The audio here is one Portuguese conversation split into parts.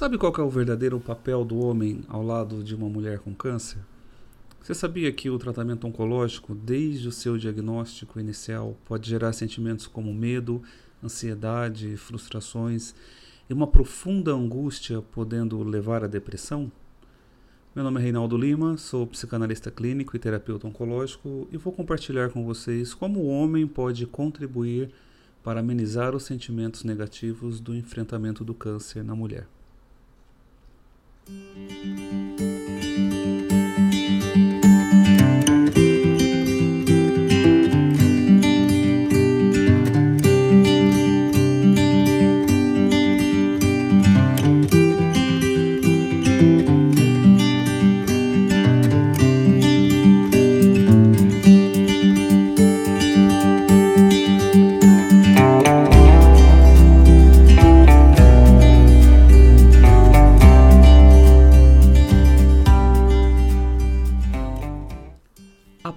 Sabe qual é o verdadeiro papel do homem ao lado de uma mulher com câncer? Você sabia que o tratamento oncológico, desde o seu diagnóstico inicial, pode gerar sentimentos como medo, ansiedade, frustrações e uma profunda angústia, podendo levar à depressão? Meu nome é Reinaldo Lima, sou psicanalista clínico e terapeuta oncológico e vou compartilhar com vocês como o homem pode contribuir para amenizar os sentimentos negativos do enfrentamento do câncer na mulher. Thank you.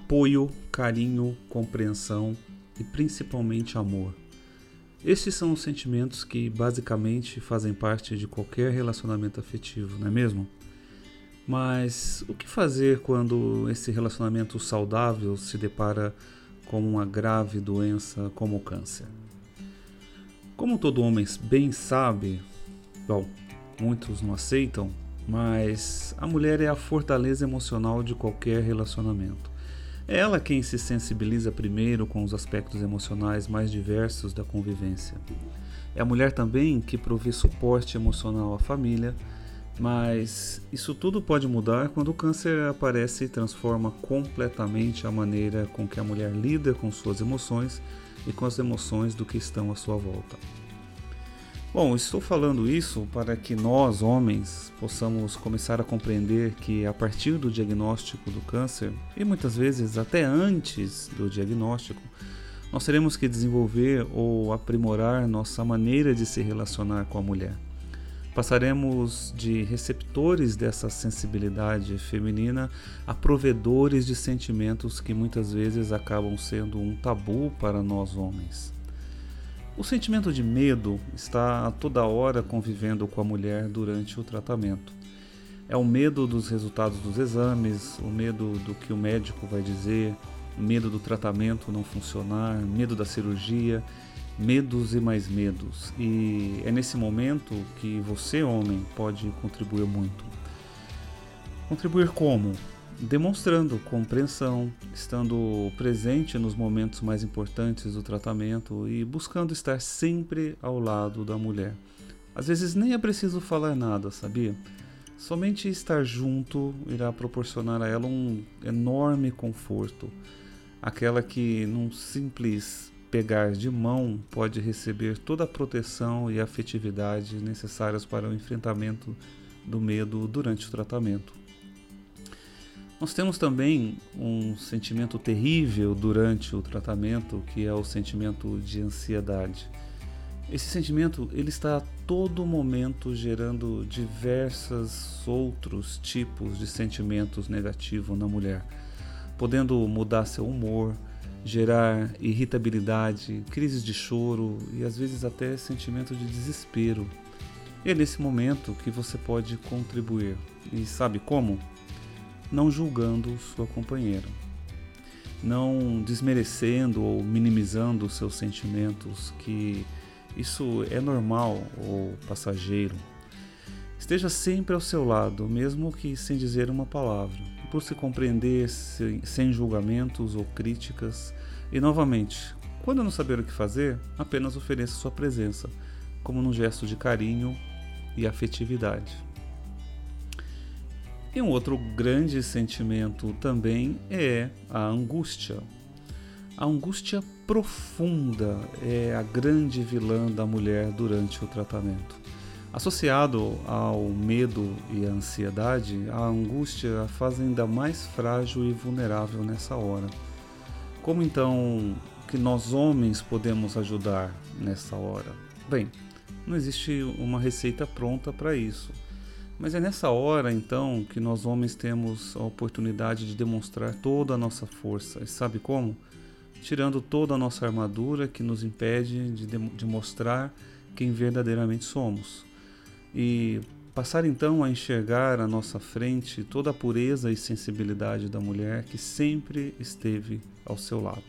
Apoio, carinho, compreensão e principalmente amor. Estes são os sentimentos que basicamente fazem parte de qualquer relacionamento afetivo, não é mesmo? Mas o que fazer quando esse relacionamento saudável se depara com uma grave doença como o câncer? Como todo homem bem sabe, bom, muitos não aceitam, mas a mulher é a fortaleza emocional de qualquer relacionamento. Ela quem se sensibiliza primeiro com os aspectos emocionais mais diversos da convivência. É a mulher também que provê suporte emocional à família, mas isso tudo pode mudar quando o câncer aparece e transforma completamente a maneira com que a mulher lida com suas emoções e com as emoções do que estão à sua volta. Bom, estou falando isso para que nós, homens, possamos começar a compreender que a partir do diagnóstico do câncer, e muitas vezes até antes do diagnóstico, nós teremos que desenvolver ou aprimorar nossa maneira de se relacionar com a mulher. Passaremos de receptores dessa sensibilidade feminina a provedores de sentimentos que muitas vezes acabam sendo um tabu para nós homens. O sentimento de medo está a toda hora convivendo com a mulher durante o tratamento. É o medo dos resultados dos exames, o medo do que o médico vai dizer, medo do tratamento não funcionar, medo da cirurgia, medos e mais medos. E é nesse momento que você, homem, pode contribuir muito. Contribuir como? Demonstrando compreensão, estando presente nos momentos mais importantes do tratamento e buscando estar sempre ao lado da mulher. Às vezes nem é preciso falar nada, sabia? Somente estar junto irá proporcionar a ela um enorme conforto, aquela que num simples pegar de mão pode receber toda a proteção e afetividade necessárias para o enfrentamento do medo durante o tratamento. Nós temos também um sentimento terrível durante o tratamento, que é o sentimento de ansiedade. Esse sentimento ele está a todo momento gerando diversos outros tipos de sentimentos negativos na mulher, podendo mudar seu humor, gerar irritabilidade, crises de choro e às vezes até sentimento de desespero. E é nesse momento que você pode contribuir. E sabe como? Não julgando sua companheira, não desmerecendo ou minimizando seus sentimentos, que isso é normal ou passageiro. Esteja sempre ao seu lado, mesmo que sem dizer uma palavra, por se compreender sem julgamentos ou críticas. E novamente, quando não saber o que fazer, apenas ofereça sua presença, como num gesto de carinho e afetividade. E um outro grande sentimento também é a angústia. A angústia profunda é a grande vilã da mulher durante o tratamento. Associado ao medo e à ansiedade, a angústia a faz ainda mais frágil e vulnerável nessa hora. Como então que nós homens podemos ajudar nessa hora? Bem, não existe uma receita pronta para isso. Mas é nessa hora, então, que nós homens temos a oportunidade de demonstrar toda a nossa força. E sabe como? Tirando toda a nossa armadura que nos impede de, de mostrar quem verdadeiramente somos. E passar então a enxergar à nossa frente toda a pureza e sensibilidade da mulher que sempre esteve ao seu lado.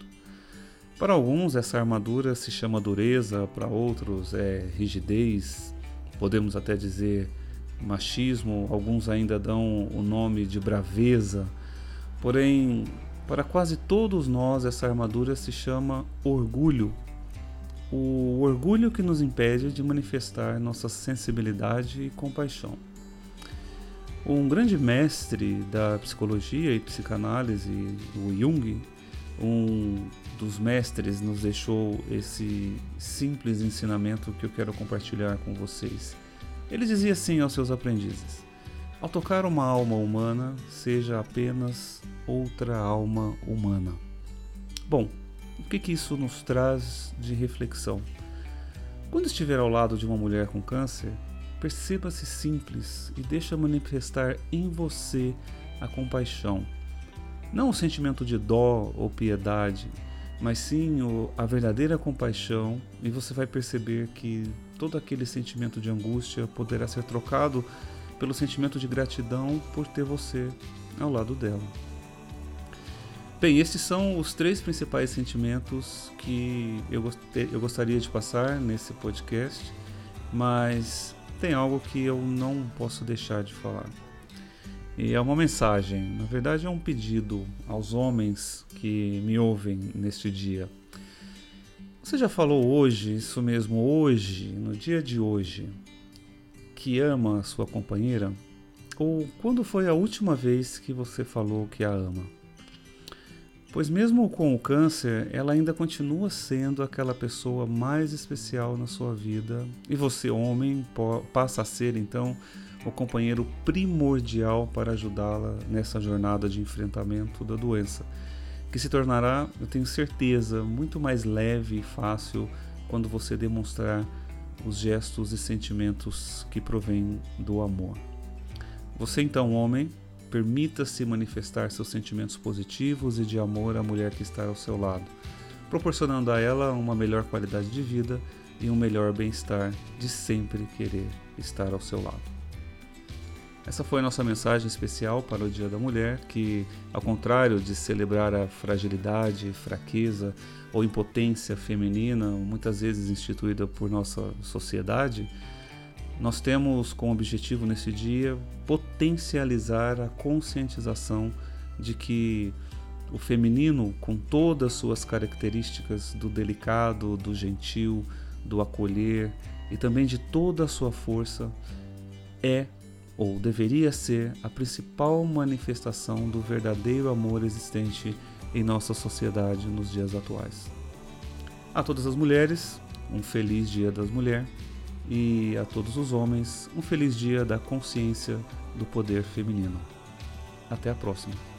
Para alguns, essa armadura se chama dureza, para outros, é rigidez, podemos até dizer machismo, alguns ainda dão o nome de braveza. Porém, para quase todos nós, essa armadura se chama orgulho. O orgulho que nos impede de manifestar nossa sensibilidade e compaixão. Um grande mestre da psicologia e psicanálise, o Jung, um dos mestres nos deixou esse simples ensinamento que eu quero compartilhar com vocês. Ele dizia assim aos seus aprendizes: Ao tocar uma alma humana, seja apenas outra alma humana. Bom, o que, que isso nos traz de reflexão? Quando estiver ao lado de uma mulher com câncer, perceba-se simples e deixa manifestar em você a compaixão. Não o sentimento de dó ou piedade, mas sim a verdadeira compaixão, e você vai perceber que todo aquele sentimento de angústia poderá ser trocado pelo sentimento de gratidão por ter você ao lado dela. Bem, esses são os três principais sentimentos que eu, eu gostaria de passar nesse podcast, mas tem algo que eu não posso deixar de falar. E é uma mensagem, na verdade é um pedido aos homens que me ouvem neste dia. Você já falou hoje, isso mesmo, hoje, no dia de hoje, que ama a sua companheira? Ou quando foi a última vez que você falou que a ama? Pois, mesmo com o câncer, ela ainda continua sendo aquela pessoa mais especial na sua vida, e você, homem, passa a ser então o companheiro primordial para ajudá-la nessa jornada de enfrentamento da doença, que se tornará, eu tenho certeza, muito mais leve e fácil quando você demonstrar os gestos e sentimentos que provêm do amor. Você então, homem, permita-se manifestar seus sentimentos positivos e de amor à mulher que está ao seu lado, proporcionando a ela uma melhor qualidade de vida e um melhor bem-estar de sempre querer estar ao seu lado. Essa foi a nossa mensagem especial para o Dia da Mulher, que, ao contrário de celebrar a fragilidade, fraqueza ou impotência feminina, muitas vezes instituída por nossa sociedade, nós temos como objetivo nesse dia potencializar a conscientização de que o feminino, com todas as suas características do delicado, do gentil, do acolher e também de toda a sua força, é ou deveria ser a principal manifestação do verdadeiro amor existente em nossa sociedade nos dias atuais. A todas as mulheres, um feliz Dia das Mulheres e a todos os homens, um feliz Dia da Consciência do Poder Feminino. Até a próxima!